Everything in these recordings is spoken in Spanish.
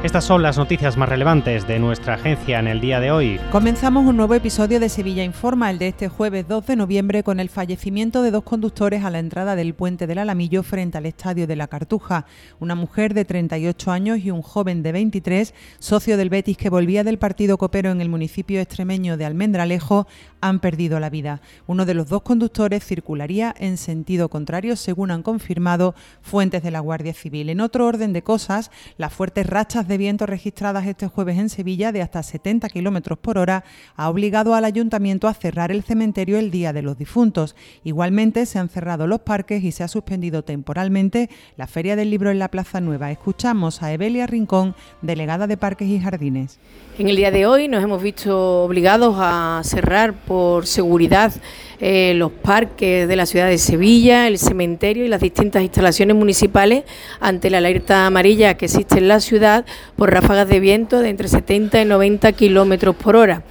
Estas son las noticias más relevantes de nuestra agencia en el día de hoy. Comenzamos un nuevo episodio de Sevilla Informa, el de este jueves 2 de noviembre, con el fallecimiento de dos conductores a la entrada del puente del Alamillo frente al estadio de la Cartuja. Una mujer de 38 años y un joven de 23, socio del Betis que volvía del partido copero en el municipio extremeño de Almendralejo, han perdido la vida. Uno de los dos conductores circularía en sentido contrario, según han confirmado fuentes de la Guardia Civil. En otro orden de cosas, las fuertes rachas de viento registradas este jueves en Sevilla de hasta 70 kilómetros por hora ha obligado al ayuntamiento a cerrar el cementerio el Día de los Difuntos. Igualmente se han cerrado los parques y se ha suspendido temporalmente la Feria del Libro en la Plaza Nueva. Escuchamos a Evelia Rincón, delegada de Parques y Jardines. En el día de hoy nos hemos visto obligados a cerrar por seguridad eh, los parques de la ciudad de Sevilla, el cementerio y las distintas instalaciones municipales ante la alerta amarilla que existe en la ciudad por ráfagas de viento de entre 70 y 90 kilómetros por hora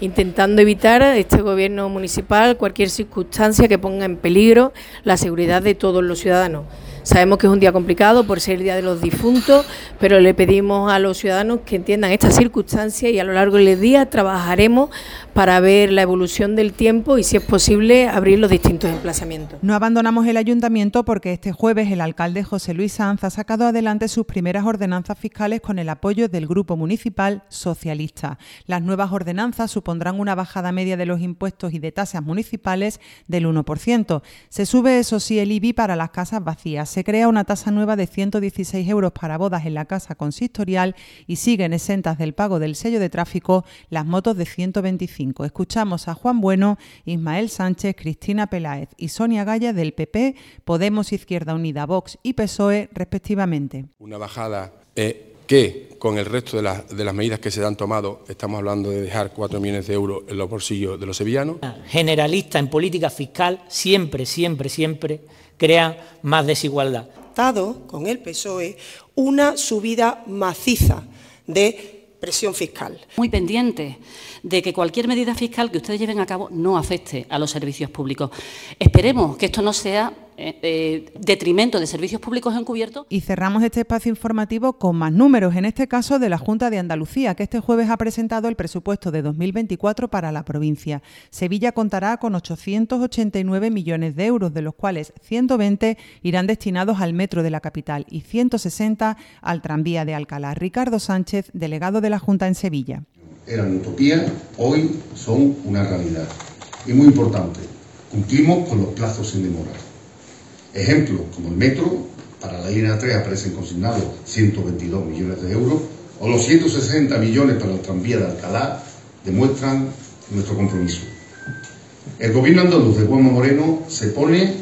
intentando evitar este gobierno municipal cualquier circunstancia que ponga en peligro la seguridad de todos los ciudadanos. Sabemos que es un día complicado por ser el Día de los Difuntos, pero le pedimos a los ciudadanos que entiendan esta circunstancia y a lo largo del día trabajaremos para ver la evolución del tiempo y, si es posible, abrir los distintos emplazamientos. No abandonamos el ayuntamiento porque este jueves el alcalde José Luis Sanz ha sacado adelante sus primeras ordenanzas fiscales con el apoyo del Grupo Municipal Socialista. Las nuevas ordenanzas supondrán una bajada media de los impuestos y de tasas municipales del 1%. Se sube, eso sí, el IBI para las casas vacías se crea una tasa nueva de 116 euros para bodas en la casa consistorial y siguen exentas del pago del sello de tráfico las motos de 125. Escuchamos a Juan Bueno, Ismael Sánchez, Cristina Peláez y Sonia Gaya del PP, Podemos Izquierda Unida, Vox y PSOE respectivamente. Una bajada eh, que con el resto de, de, las medidas que se han tomado, estamos hablando de dejar 4 millones de euros en los bolsillos de los sevillanos. Generalista en política fiscal siempre, siempre, siempre crea más desigualdad. Con el PSOE una subida maciza de presión fiscal. Muy pendiente de que cualquier medida fiscal que ustedes lleven a cabo no afecte a los servicios públicos. Esperemos que esto no sea eh, eh, detrimento de servicios públicos encubiertos. Y cerramos este espacio informativo con más números, en este caso de la Junta de Andalucía, que este jueves ha presentado el presupuesto de 2024 para la provincia. Sevilla contará con 889 millones de euros, de los cuales 120 irán destinados al metro de la capital y 160 al tranvía de Alcalá. Ricardo Sánchez, delegado de la Junta en Sevilla. Eran utopía, hoy son una realidad. Y muy importante, cumplimos con los plazos sin demora. Ejemplos como el metro, para la línea 3 aparecen consignados 122 millones de euros, o los 160 millones para el tranvía de Alcalá, demuestran nuestro compromiso. El gobierno andaluz de Guamo Moreno se pone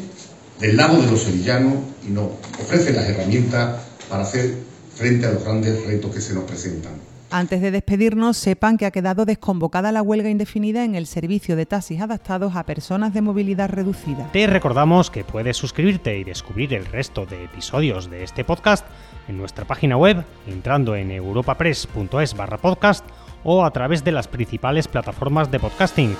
del lado de los sevillanos y nos ofrece las herramientas para hacer frente a los grandes retos que se nos presentan. Antes de despedirnos, sepan que ha quedado desconvocada la huelga indefinida en el servicio de taxis adaptados a personas de movilidad reducida. Te recordamos que puedes suscribirte y descubrir el resto de episodios de este podcast en nuestra página web, entrando en europapress.es barra podcast o a través de las principales plataformas de podcasting